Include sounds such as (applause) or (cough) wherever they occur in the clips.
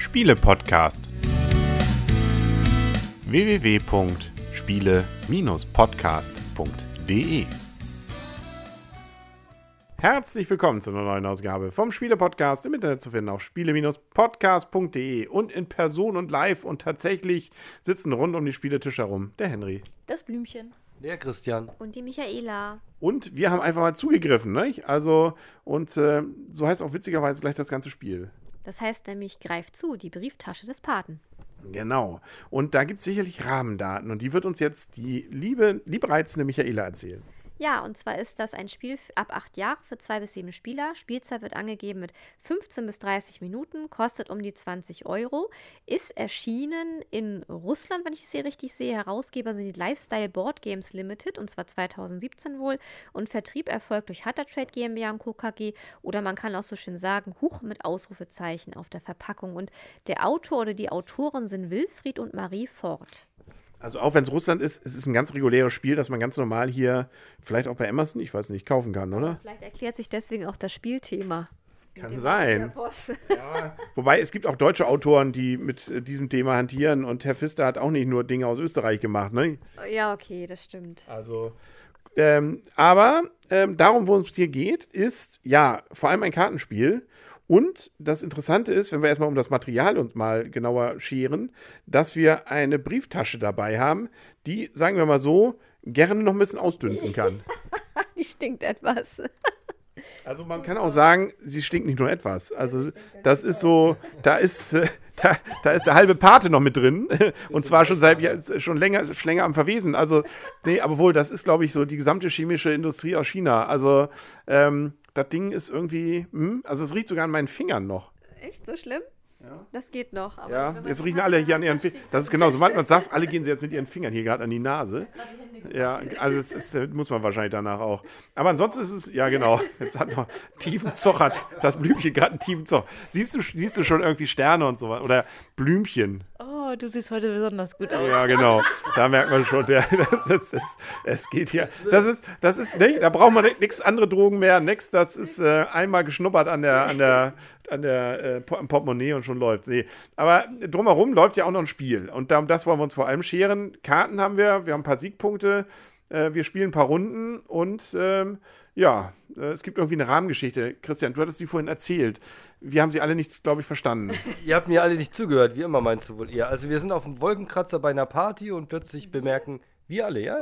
Spiele-Podcast. www.spiele-podcast.de Herzlich willkommen zu einer neuen Ausgabe vom Spiele-Podcast im Internet zu finden auf spiele-podcast.de und in Person und live und tatsächlich sitzen rund um die Spieletische herum der Henry. Das Blümchen. Der Christian. Und die Michaela. Und wir haben einfach mal zugegriffen, ne? Also, und äh, so heißt auch witzigerweise gleich das ganze Spiel. Das heißt nämlich, greif zu, die Brieftasche des Paten. Genau. Und da gibt es sicherlich Rahmendaten und die wird uns jetzt die liebe, liebreizende Michaela erzählen. Ja, und zwar ist das ein Spiel ab acht Jahre für zwei bis sieben Spieler. Spielzeit wird angegeben mit 15 bis 30 Minuten, kostet um die 20 Euro, ist erschienen in Russland, wenn ich es hier richtig sehe. Herausgeber sind die Lifestyle Board Games Limited und zwar 2017 wohl. Und Vertrieb erfolgt durch Hatter Trade GmbH und Co. KG oder man kann auch so schön sagen, Huch mit Ausrufezeichen auf der Verpackung. Und der Autor oder die Autoren sind Wilfried und Marie Ford. Also auch wenn es Russland ist, es ist ein ganz reguläres Spiel, das man ganz normal hier, vielleicht auch bei Amazon, ich weiß nicht, kaufen kann, oder? Vielleicht erklärt sich deswegen auch das Spielthema. Kann sein. Mafia-Boss. Wobei es gibt auch deutsche Autoren, die mit äh, diesem Thema hantieren und Herr Pfister hat auch nicht nur Dinge aus Österreich gemacht, ne? ja, okay, das stimmt. Also, ähm, aber ähm, darum, worum es hier geht, ist ja vor allem ein Kartenspiel. Und das Interessante ist, wenn wir erstmal um das Material uns mal genauer scheren, dass wir eine Brieftasche dabei haben, die, sagen wir mal so, gerne noch ein bisschen ausdünsten kann. (laughs) Die stinkt etwas. Also man kann auch sagen, sie stinkt nicht nur etwas. Also das ist so, da ist, äh, da, da ist der halbe Pate noch mit drin. Und zwar schon seit schon länger, schon länger am Verwesen. Also, nee, aber wohl, das ist, glaube ich, so die gesamte chemische Industrie aus China. Also, ähm, das Ding ist irgendwie, hm, also es riecht sogar an meinen Fingern noch. Echt so schlimm? Ja. Das geht noch. Aber Ja, jetzt riechen alle hier an ihren Fingern. Das ist genau, sobald man sagt, alle gehen sie jetzt mit ihren Fingern hier gerade an die Nase. Ja, also das, ist, äh, muss man wahrscheinlich danach auch. Aber ansonsten ist es, ja genau, jetzt hat noch tiefen Zoch, hat das Blümchen gerade einen tiefen Zoch. Siehst du, siehst du schon irgendwie Sterne und so was? Oder Blümchen? Oh, du siehst heute besonders gut aus. Ja, genau. Da merkt man schon, der, (laughs) das ist, es, es geht hier. Das ist, das ist, ne, da braucht man nichts andere Drogen mehr, nix. Das ist äh, einmal geschnuppert an der, an der, an der äh, Portemonnaie und schon läuft. Nee. Aber drumherum läuft ja auch noch ein Spiel. Und darum, das wollen wir uns vor allem scheren. Karten haben wir, wir haben ein paar Siegpunkte, äh, wir spielen ein paar Runden und ähm, ja, äh, es gibt irgendwie eine Rahmengeschichte. Christian, du hattest die vorhin erzählt. Wir haben sie alle nicht, glaube ich, verstanden. (laughs) Ihr habt mir alle nicht zugehört, wie immer meinst du wohl eher. Also wir sind auf dem Wolkenkratzer bei einer Party und plötzlich bemerken, wir alle, ja?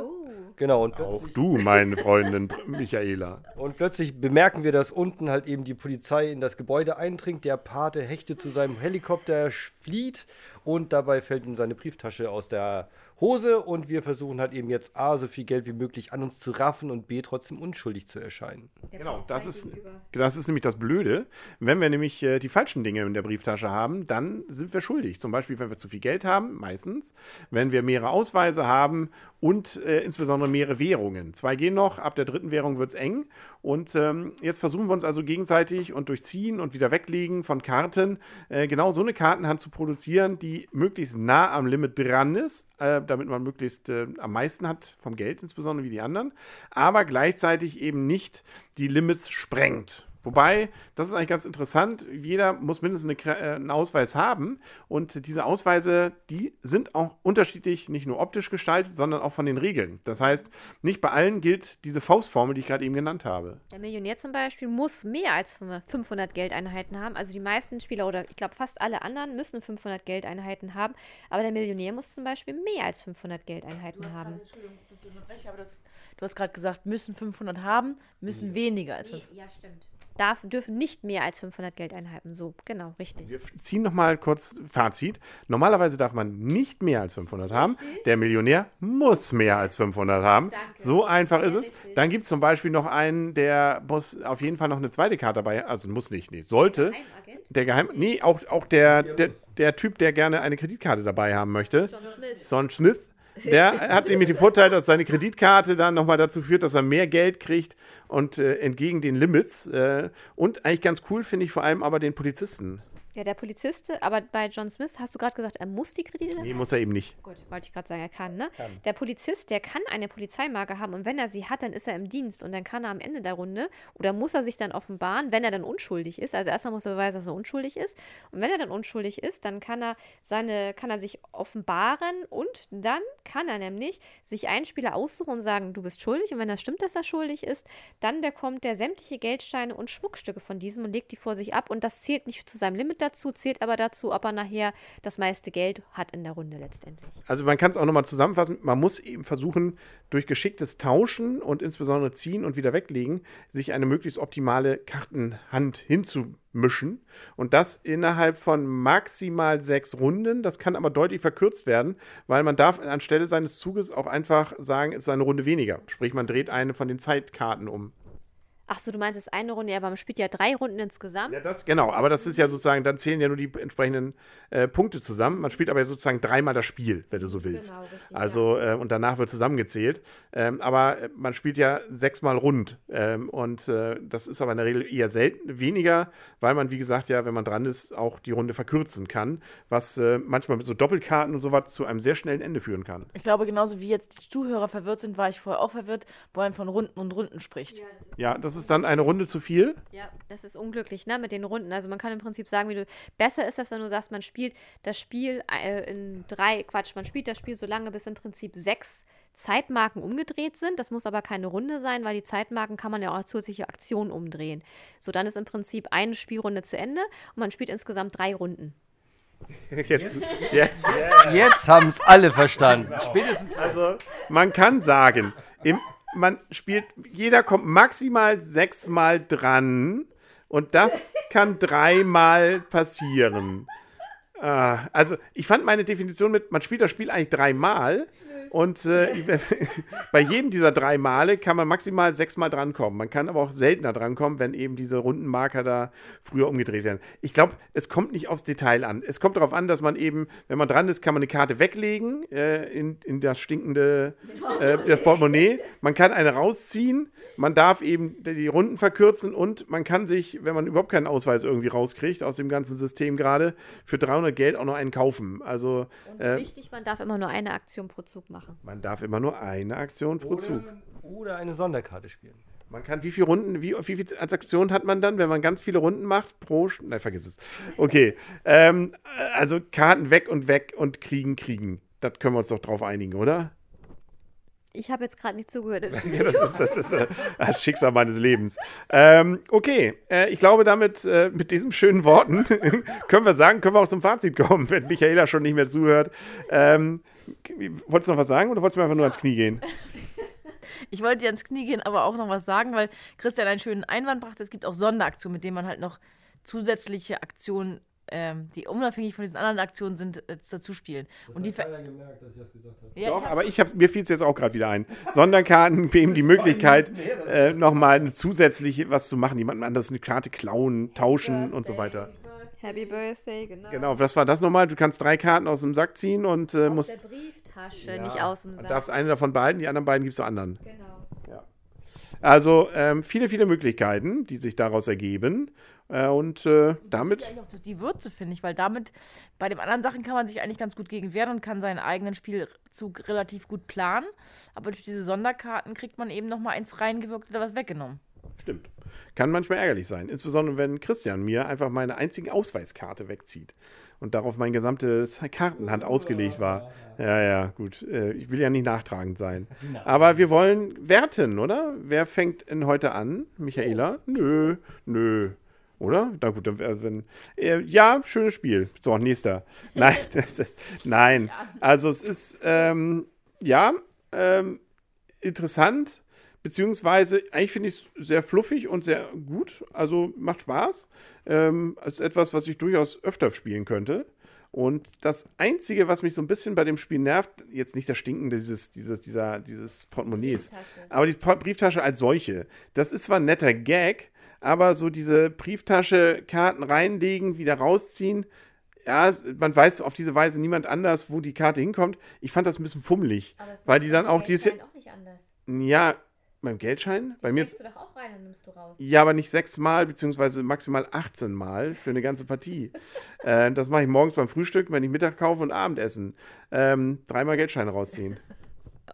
Genau, und Auch du, meine Freundin Michaela. und plötzlich bemerken wir, dass unten halt eben die Polizei in das Gebäude eindringt. Der Pate hechtet zu seinem Helikopter, flieht und dabei fällt ihm seine Brieftasche aus der Hose und wir versuchen halt eben jetzt A, so viel Geld wie möglich an uns zu raffen und B, trotzdem unschuldig zu erscheinen. Der Genau, das ist, gegenüber. das ist nämlich das Blöde. Wenn wir nämlich äh, die falschen Dinge in der Brieftasche haben, dann sind wir schuldig. Zum Beispiel, wenn wir zu viel Geld haben, meistens. Wenn wir mehrere Ausweise haben und äh, insbesondere mehrere Währungen. Zwei gehen noch, ab der dritten Währung wird es eng. Und ähm, jetzt versuchen wir uns also gegenseitig und durch Ziehen und wieder weglegen von Karten äh, genau so eine Kartenhand zu produzieren, die möglichst nah am Limit dran ist, äh, damit man möglichst äh, am meisten hat vom Geld, insbesondere wie die anderen, aber gleichzeitig eben nicht die Limits sprengt. Wobei, das ist eigentlich ganz interessant, jeder muss mindestens eine, äh, einen Ausweis haben und diese Ausweise, die sind auch unterschiedlich, nicht nur optisch gestaltet, sondern auch von den Regeln. Das heißt, nicht bei allen gilt diese Faustformel, die ich gerade eben genannt habe. Der Millionär zum Beispiel muss mehr als 500 Geldeinheiten haben. Also die meisten Spieler oder ich glaube fast alle anderen müssen 500 Geldeinheiten haben. Aber der Millionär muss zum Beispiel mehr als 500 Geldeinheiten haben. Entschuldigung, dass ich unterbreche, aber das, du hast gerade gesagt, müssen 500 haben, müssen weniger als 500. ja, stimmt. Darf, dürfen nicht mehr als 500 Geldeinheiten. So, genau, richtig. Wir ziehen nochmal kurz Fazit. Normalerweise darf man nicht mehr als 500 haben. Der Millionär muss mehr als 500 haben. Danke. So einfach ist es. richtig. Dann gibt es zum Beispiel noch einen, der muss auf jeden Fall noch eine zweite Karte dabei Also muss nicht, nee, sollte. Der Geheim... Nee, auch, auch der, der, der Typ, der gerne eine Kreditkarte dabei haben möchte. John Smith. Son Smith. Der (laughs) hat nämlich den Vorteil, dass seine Kreditkarte dann nochmal dazu führt, dass er mehr Geld kriegt und äh, entgegen den Limits. Äh, und eigentlich ganz cool finde ich vor allem aber den Polizisten. Ja, der Polizist, aber bei John Smith hast du gerade gesagt, er muss die Kredite Nee, muss er eben nicht. Gut, wollte ich gerade sagen, er kann, ne? Kann. Der Polizist, der kann eine Polizeimarke haben und wenn er sie hat, dann ist er im Dienst und dann kann er am Ende der Runde oder muss er sich dann offenbaren, wenn er dann unschuldig ist. Also erstmal muss er beweisen, dass er unschuldig ist. Und wenn er dann unschuldig ist, dann kann er seine, kann er sich offenbaren und dann kann er nämlich sich einen Spieler aussuchen und sagen, du bist schuldig. Und wenn das stimmt, dass er schuldig ist, dann bekommt er sämtliche Geldsteine und Schmuckstücke von diesem und legt die vor sich ab. Und das zählt nicht zu seinem Limit dazu, zählt aber dazu, ob er nachher das meiste Geld hat in der Runde letztendlich. Also man kann es auch nochmal zusammenfassen. Man muss eben versuchen, durch geschicktes Tauschen und insbesondere Ziehen und wieder weglegen, sich eine möglichst optimale Kartenhand hinzumischen. Und das innerhalb von maximal sechs Runden. Das kann aber deutlich verkürzt werden, weil man darf anstelle seines Zuges auch einfach sagen, es ist eine Runde weniger. Sprich, man dreht eine von den Zeitkarten um. Ach so, du meinst, es ist eine Runde, ja, aber man spielt ja drei Runden insgesamt. Ja, das, genau, aber das ist ja sozusagen, dann zählen ja nur die entsprechenden äh, Punkte zusammen. Man spielt aber ja sozusagen dreimal das Spiel, wenn du so willst. Genau, richtig, also, äh, und danach wird zusammengezählt. Ähm, aber äh, man spielt ja sechsmal rund. Ähm, und äh, das ist aber in der Regel eher selten, weniger, weil man, wie gesagt, ja, wenn man dran ist, auch die Runde verkürzen kann, was äh, manchmal mit so Doppelkarten und sowas zu einem sehr schnellen Ende führen kann. Ich glaube, genauso wie jetzt die Zuhörer verwirrt sind, war ich vorher auch verwirrt, wo man von Runden und Runden spricht. Ja, das ist dann eine Runde zu viel. Ja, das ist unglücklich, ne, mit den Runden. Also man kann im Prinzip sagen, wie du. Besser ist das, wenn du sagst, man spielt das Spiel äh, in drei, Quatsch, man spielt das Spiel so lange, bis im Prinzip sechs Zeitmarken umgedreht sind. Das muss aber keine Runde sein, weil die Zeitmarken kann man ja auch als zusätzliche Aktion umdrehen. So, dann ist im Prinzip eine Spielrunde zu Ende und man spielt insgesamt drei Runden. (laughs) Jetzt, jetzt. Jetzt haben es alle verstanden. Spätestens Also, man kann sagen, im, man spielt, jeder kommt maximal sechsmal dran und das (laughs) kann dreimal passieren. Ah, also, ich fand meine Definition mit, man spielt das Spiel eigentlich dreimal und äh, (laughs) bei jedem dieser drei Male kann man maximal sechsmal drankommen. Man kann aber auch seltener drankommen, wenn eben diese Rundenmarker da früher umgedreht werden. Ich glaube, es kommt nicht aufs Detail an. Es kommt darauf an, dass man eben, wenn man dran ist, kann man eine Karte weglegen äh, in, in das stinkende äh, das Portemonnaie. Man kann eine rausziehen. Man darf eben die Runden verkürzen und man kann sich, wenn man überhaupt keinen Ausweis irgendwie rauskriegt aus dem ganzen System gerade, für 300 Geld auch noch einen kaufen. Also Und äh, wichtig, man darf immer nur eine Aktion pro Zug machen. Man darf immer nur eine Aktion pro Zug. oder, oder eine Sonderkarte spielen. Man kann wie viele Runden, wie, wie viele Aktionen hat man dann, wenn man ganz viele Runden macht pro. Nein, vergiss es. Okay. ähm, also Karten weg und weg und kriegen, kriegen. Das können wir uns doch drauf einigen, oder? Ich habe jetzt gerade nicht zugehört. (laughs) Ja, das ist das, ist, äh, das Schicksal meines Lebens. Ähm, okay, äh, ich glaube, damit, äh, mit diesen schönen Worten (laughs) können wir sagen, können wir auch zum Fazit kommen, wenn Michaela schon nicht mehr zuhört. Ähm, wolltest du noch was sagen oder wolltest du mir einfach nur ans Knie gehen? (laughs) Ich wollte dir ans Knie gehen, aber auch noch was sagen, weil Christian einen schönen Einwand brachte. Es gibt auch Sonderaktionen, mit denen man halt noch zusätzliche Aktionen, ähm, die unabhängig von diesen anderen Aktionen sind, äh, dazu spielen. Und die gemerkt, dass ich das gesagt habe. ja, Doch, ich aber ich hab's, mir fiel es jetzt auch gerade wieder ein. Sonderkarten (laughs) geben die Möglichkeit, äh, nochmal zusätzlich was zu machen, jemandem anders eine Karte klauen, tauschen und so weiter. Happy Birthday, genau. Genau, was war das nochmal? Du kannst drei Karten aus dem Sack ziehen und äh, Aus musst, der Brieftasche, nicht aus dem du Sack. darfst eine davon behalten, die anderen beiden gibst du anderen. Genau. Also ähm, viele, viele Möglichkeiten, die sich daraus ergeben. Äh, und äh, damit, Ja, eigentlich auch die Würze, finde ich, weil damit, bei den anderen Sachen kann man sich eigentlich ganz gut gegen wehren und kann seinen eigenen Spielzug relativ gut planen. Aber durch diese Sonderkarten kriegt man eben noch mal eins reingewirkt oder was weggenommen. stimmt, kann manchmal ärgerlich sein. Insbesondere, wenn Christian mir einfach meine einzige Ausweiskarte wegzieht und darauf mein gesamtes Kartenhand ausgelegt war. Ja, ja, gut. Äh, ich will ja nicht nachtragend sein. Aber wir wollen werten, oder? Wer fängt denn heute an? Michaela? Nö, nö. Oder? Na gut, dann wär- wenn. Äh, ja, schönes Spiel. So, nächster. (laughs) Nein, (laughs) ist, nein. Also es ist ähm, ja ähm, interessant, beziehungsweise eigentlich finde ich es sehr fluffig und sehr gut. Also macht Spaß. Ähm, ist etwas, was ich durchaus öfter spielen könnte. Und das Einzige, was mich so ein bisschen bei dem Spiel nervt, jetzt nicht das Stinken dieses, dieses, dieser, dieses Portemonnaies, aber die Brieftasche als solche. Das ist zwar ein netter Gag, aber so diese Brieftasche, Karten reinlegen, wieder rausziehen, ja, man weiß auf diese Weise niemand anders, wo die Karte hinkommt. Ich fand das ein bisschen fummelig. Weil die dann auch, die ist ja, auch nicht anders. ja, Beim Geldschein? Bei mir. Du doch auch rein und nimmst du raus. Ja, aber nicht sechsmal, beziehungsweise maximal 18 Mal für eine ganze Partie. (laughs) äh, das mache ich morgens beim Frühstück, wenn ich Mittag kaufe und Abendessen. Ähm, dreimal Geldscheine rausziehen.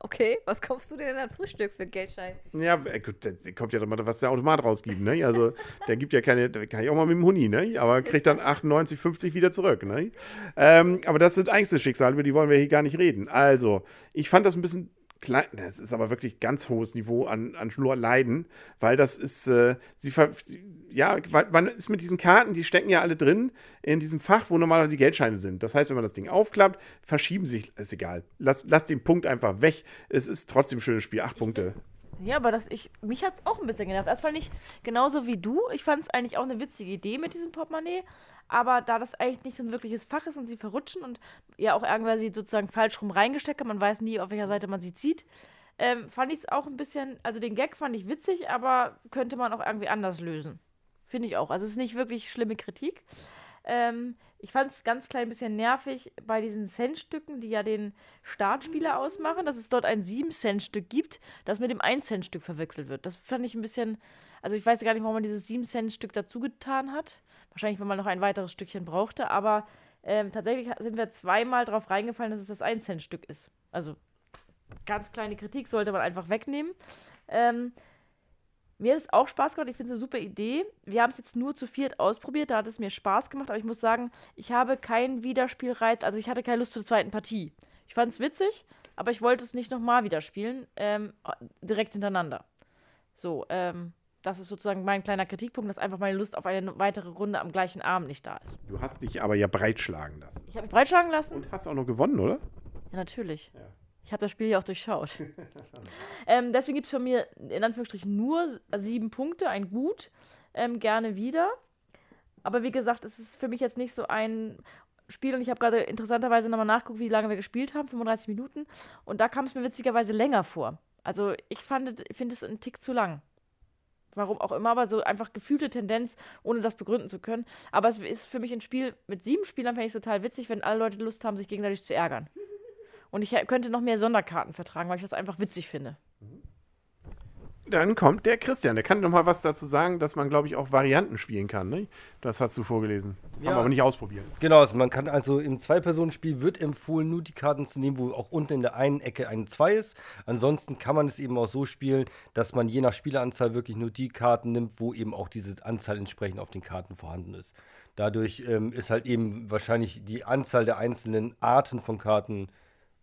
Okay, was kaufst du denn an Frühstück für Geldschein? Ja, äh, gut, das kommt ja doch mal, was der Automat rausgibt, ne? Also, der gibt ja keine, der kann ich auch mal mit dem Huni, ne? Aber kriegt dann 98, 50 wieder zurück, ne? Ähm, aber das sind Einzelschicksale, über die wollen wir hier gar nicht reden. Also, ich fand das ein bisschen klein, das ist aber wirklich ganz hohes Niveau an, an nur Leiden, weil das ist, äh, sie, ver, sie, ja, weil- man ist mit diesen Karten, die stecken ja alle drin in diesem Fach, wo normalerweise die Geldscheine sind. Das heißt, wenn man das Ding aufklappt, verschieben sich, ist egal. Lass, lass den Punkt einfach weg. Es ist trotzdem ein schönes Spiel. Acht Punkte. Ja, aber das, ich, mich hat es auch ein bisschen genervt. Erstmal nicht genauso wie du. Ich fand es eigentlich auch eine witzige Idee mit diesem Portemonnaie. Aber da das eigentlich nicht so ein wirkliches Fach ist und sie verrutschen und ja auch irgendwer sie sozusagen falsch rum reingesteckt hat, man weiß nie, auf welcher Seite man sie zieht, ähm, fand ich es auch ein bisschen, also den Gag fand ich witzig, aber könnte man auch irgendwie anders lösen. Finde ich auch. Also es ist nicht wirklich schlimme Kritik. Ähm, ich fand es ganz klein bisschen nervig bei diesen Centstücken, die ja den Startspieler ausmachen, dass es dort ein 7-Cent-Stück gibt, das mit dem 1-Cent-Stück verwechselt wird. Das fand ich ein bisschen, also ich weiß gar nicht, warum man dieses 7-Cent-Stück dazu getan hat. Wahrscheinlich, weil man noch ein weiteres Stückchen brauchte, aber ähm, tatsächlich sind wir zweimal drauf reingefallen, dass es das 1-Cent-Stück ist. Also ganz kleine Kritik sollte man einfach wegnehmen. Ähm, mir hat es auch Spaß gemacht. Ich finde es eine super Idee. Wir haben es jetzt nur zu viert ausprobiert. Da hat es mir Spaß gemacht. Aber ich muss sagen, ich habe keinen Wiederspielreiz. Also ich hatte keine Lust zur zweiten Partie. Ich fand es witzig, aber ich wollte es nicht nochmal wieder spielen. Ähm, direkt hintereinander. So, ähm, das ist sozusagen mein kleiner Kritikpunkt, dass einfach meine Lust auf eine weitere Runde am gleichen Abend nicht da ist. Du hast dich aber ja breitschlagen lassen. Ich habe mich breitschlagen lassen. Und hast auch noch gewonnen, oder? Ja, natürlich. Ja. Ich habe das Spiel ja auch durchschaut. (laughs) ähm, deswegen gibt es von mir in Anführungsstrichen nur sieben Punkte, ein Gut, ähm, gerne wieder. Aber wie gesagt, es ist für mich jetzt nicht so ein Spiel und ich habe gerade interessanterweise nochmal nachgeguckt, wie lange wir gespielt haben, 35 Minuten. Und da kam es mir witzigerweise länger vor. Also ich finde es einen Tick zu lang. Warum auch immer, aber so einfach gefühlte Tendenz, ohne das begründen zu können. Aber es ist für mich ein Spiel mit sieben Spielern, fände ich total witzig, wenn alle Leute Lust haben, sich gegenseitig zu ärgern. Und ich könnte noch mehr Sonderkarten vertragen, weil ich das einfach witzig finde. Dann kommt der Christian. Der kann noch mal was dazu sagen, dass man, glaube ich, auch Varianten spielen kann. Ne? Das hast du vorgelesen. Das Ja. haben wir aber nicht ausprobiert. Genau, also man kann also im Zwei-Personen-Spiel wird empfohlen, nur die Karten zu nehmen, wo auch unten in der einen Ecke eine 2 ist. Ansonsten kann man es eben auch so spielen, dass man je nach Spieleranzahl wirklich nur die Karten nimmt, wo eben auch diese Anzahl entsprechend auf den Karten vorhanden ist. Dadurch ähm, ist halt eben wahrscheinlich die Anzahl der einzelnen Arten von Karten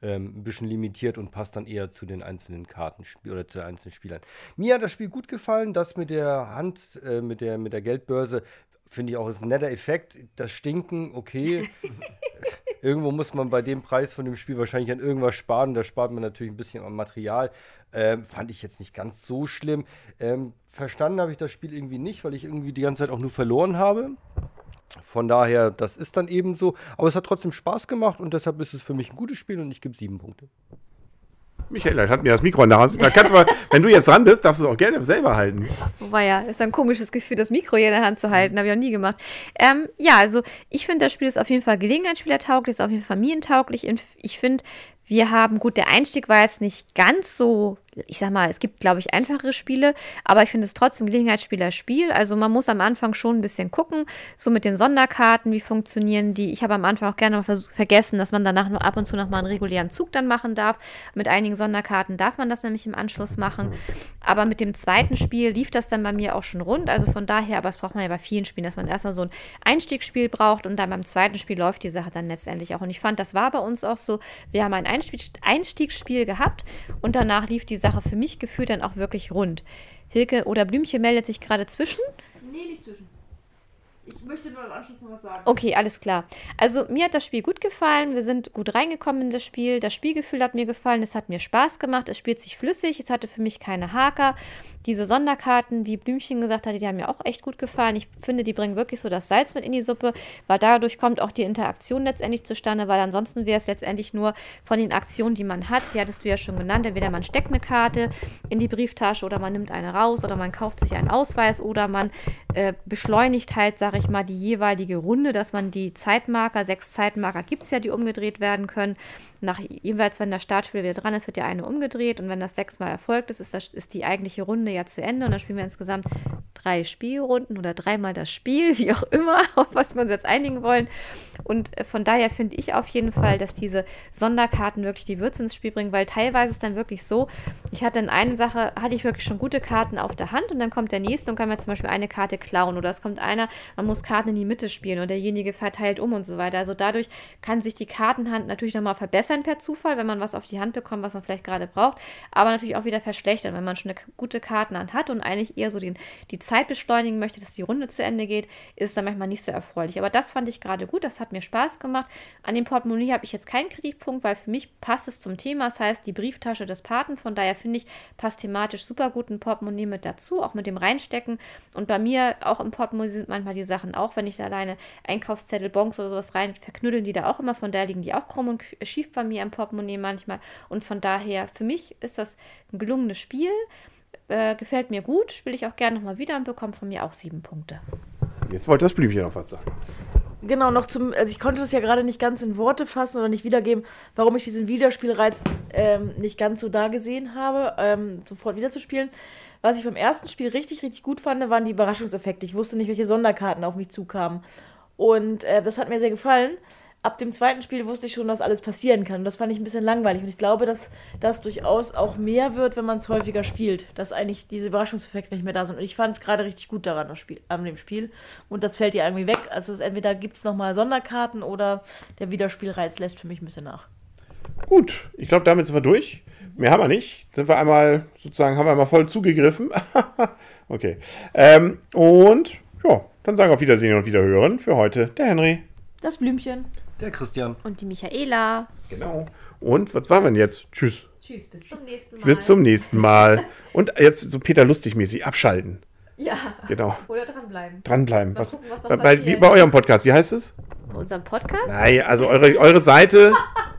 ähm, ein bisschen limitiert und passt dann eher zu den einzelnen Karten oder zu den einzelnen Spielern. Mir hat das Spiel gut gefallen, das mit der Hand, äh, mit, der, mit der Geldbörse, finde ich auch ist ein netter Effekt. Das Stinken, okay. (laughs) Irgendwo muss man bei dem Preis von dem Spiel wahrscheinlich an irgendwas sparen. Da spart man natürlich ein bisschen am Material. Ähm, fand ich jetzt nicht ganz so schlimm. Ähm, verstanden habe ich das Spiel irgendwie nicht, weil ich irgendwie die ganze Zeit auch nur verloren habe. Von daher, das ist dann eben so. Aber es hat trotzdem Spaß gemacht und deshalb ist es für mich ein gutes Spiel und ich gebe sieben Punkte. Michael hat mir das Mikro in der Hand. Da kannst du mal, (laughs) wenn du jetzt dran bist, darfst du es auch gerne selber halten. Wobei ja, ist ein komisches Gefühl, das Mikro hier in der Hand zu halten. Habe ich auch nie gemacht. Ähm, ja, also ich finde, das Spiel ist auf jeden Fall Gelegenheitsspielertauglich, ist auf jeden Fall familientauglich. Ich finde, wir haben, gut, der Einstieg war jetzt nicht ganz so, ich sag mal, es gibt, glaube ich, einfachere Spiele, aber ich finde es trotzdem Gelegenheitsspieler-Spiel. Also man muss am Anfang schon ein bisschen gucken, so mit den Sonderkarten, wie funktionieren die. Ich habe am Anfang auch gerne mal vergessen, dass man danach nur ab und zu noch mal einen regulären Zug dann machen darf. Mit einigen Sonderkarten darf man das nämlich im Anschluss machen. Aber mit dem zweiten Spiel lief das dann bei mir auch schon rund. Also von daher, aber das braucht man ja bei vielen Spielen, dass man erstmal so ein Einstiegsspiel braucht und dann beim zweiten Spiel läuft die Sache dann letztendlich auch. Und ich fand, das war bei uns auch so. Wir haben ein Einstieg Einstiegsspiel gehabt und danach lief die Sache für mich gefühlt dann auch wirklich rund. Hilke oder Blümchen meldet sich gerade zwischen. Nee, nicht zwischen. Ich möchte nur im Anschluss noch was sagen. Okay, alles klar. Also mir hat das Spiel gut gefallen. Wir sind gut reingekommen in das Spiel. Das Spielgefühl hat mir gefallen. Es hat mir Spaß gemacht. Es spielt sich flüssig. Es hatte für mich keine Haker. Diese Sonderkarten, wie Blümchen gesagt hatte, die haben mir auch echt gut gefallen. Ich finde, die bringen wirklich so das Salz mit in die Suppe, weil dadurch kommt auch die Interaktion letztendlich zustande, weil ansonsten wäre es letztendlich nur von den Aktionen, die man hat. Die hattest du ja schon genannt. Entweder man steckt eine Karte in die Brieftasche oder man nimmt eine raus oder man kauft sich einen Ausweis oder man äh, beschleunigt halt, sage ich ich mal, die jeweilige Runde, dass man die Zeitmarker, sechs Zeitmarker gibt es ja, die umgedreht werden können. Nach jeweils, wenn das Startspiel wieder dran ist, wird ja eine umgedreht und wenn das sechsmal erfolgt ist, ist, das, ist die eigentliche Runde ja zu Ende und dann spielen wir insgesamt drei Spielrunden oder dreimal das Spiel, (laughs) wie auch immer, auf was wir uns jetzt einigen wollen. Und äh, von daher finde ich auf jeden Fall, dass diese Sonderkarten wirklich die Würze ins Spiel bringen, weil teilweise ist dann wirklich so, ich hatte in einer Sache, hatte ich wirklich schon gute Karten auf der Hand und dann kommt der nächste und kann mir zum Beispiel eine Karte klauen oder es kommt einer, man muss Karten in die Mitte spielen und derjenige verteilt um und so weiter. Also dadurch kann sich die Kartenhand natürlich nochmal verbessern per Zufall, wenn man was auf die Hand bekommt, was man vielleicht gerade braucht, aber natürlich auch wieder verschlechtern, wenn man schon eine gute Kartenhand hat und eigentlich eher so den, die Zeit beschleunigen möchte, dass die Runde zu Ende geht, ist es dann manchmal nicht so erfreulich. Aber das fand ich gerade gut, das hat mir Spaß gemacht. An dem Portemonnaie habe ich jetzt keinen Kritikpunkt, weil für mich passt es zum Thema. Das heißt, die Brieftasche des Paten, von daher finde ich, passt thematisch super gut ein Portemonnaie mit dazu, auch mit dem Reinstecken. Und bei mir auch im Portemonnaie sind manchmal die Sachen auch, wenn ich da alleine Einkaufszettel, Bons oder sowas rein, verknüddeln die da auch immer. Von daher liegen die auch krumm und schief bei mir im Portemonnaie manchmal. Und von daher, für mich ist das ein gelungenes Spiel. Äh, gefällt mir gut, spiele ich auch gerne nochmal wieder und bekomme von mir auch sieben Punkte. Jetzt wollte das Blümchen noch was sagen. Genau, noch zum, also ich konnte das ja gerade nicht ganz in Worte fassen oder nicht wiedergeben, warum ich diesen Wiederspielreiz ähm, nicht ganz so da gesehen habe, ähm, sofort wiederzuspielen. Was ich beim ersten Spiel richtig, richtig gut fand, waren die Überraschungseffekte. Ich wusste nicht, welche Sonderkarten auf mich zukamen. Und äh, das hat mir sehr gefallen ab dem zweiten Spiel wusste ich schon, dass alles passieren kann. Und das fand ich ein bisschen langweilig. Und ich glaube, dass das durchaus auch mehr wird, wenn man es häufiger spielt. Dass eigentlich diese Überraschungseffekte nicht mehr da sind. Und ich fand es gerade richtig gut daran, das Spiel, an dem Spiel. Und das fällt ja irgendwie weg. Also entweder gibt es nochmal Sonderkarten oder der Wiederspielreiz lässt für mich ein bisschen nach. Gut, ich glaube, damit sind wir durch. Mehr haben wir nicht. Sind wir einmal, sozusagen, haben wir einmal voll zugegriffen. (laughs) okay. Ähm, und ja, dann sagen wir auf Wiedersehen und Wiederhören für heute der Henry. Das Blümchen. Der Christian. Und die Michaela. Genau. Und was waren wir denn jetzt? Tschüss. Tschüss, bis zum nächsten Mal. Bis zum nächsten Mal. Und jetzt so Peter Lustig-mäßig abschalten. Ja. Genau. Oder dranbleiben. Dranbleiben. Mal Was, gucken, was noch bei, bei, wie, bei eurem Podcast, wie heißt es? Bei unserem Podcast? Nein, also eure, eure Seite.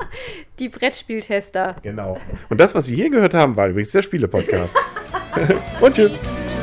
(laughs) Die Brettspieltester. genau. Und das, was Sie hier gehört haben, war übrigens der Spiele-Podcast. (laughs) Und tschüss. Tschüss.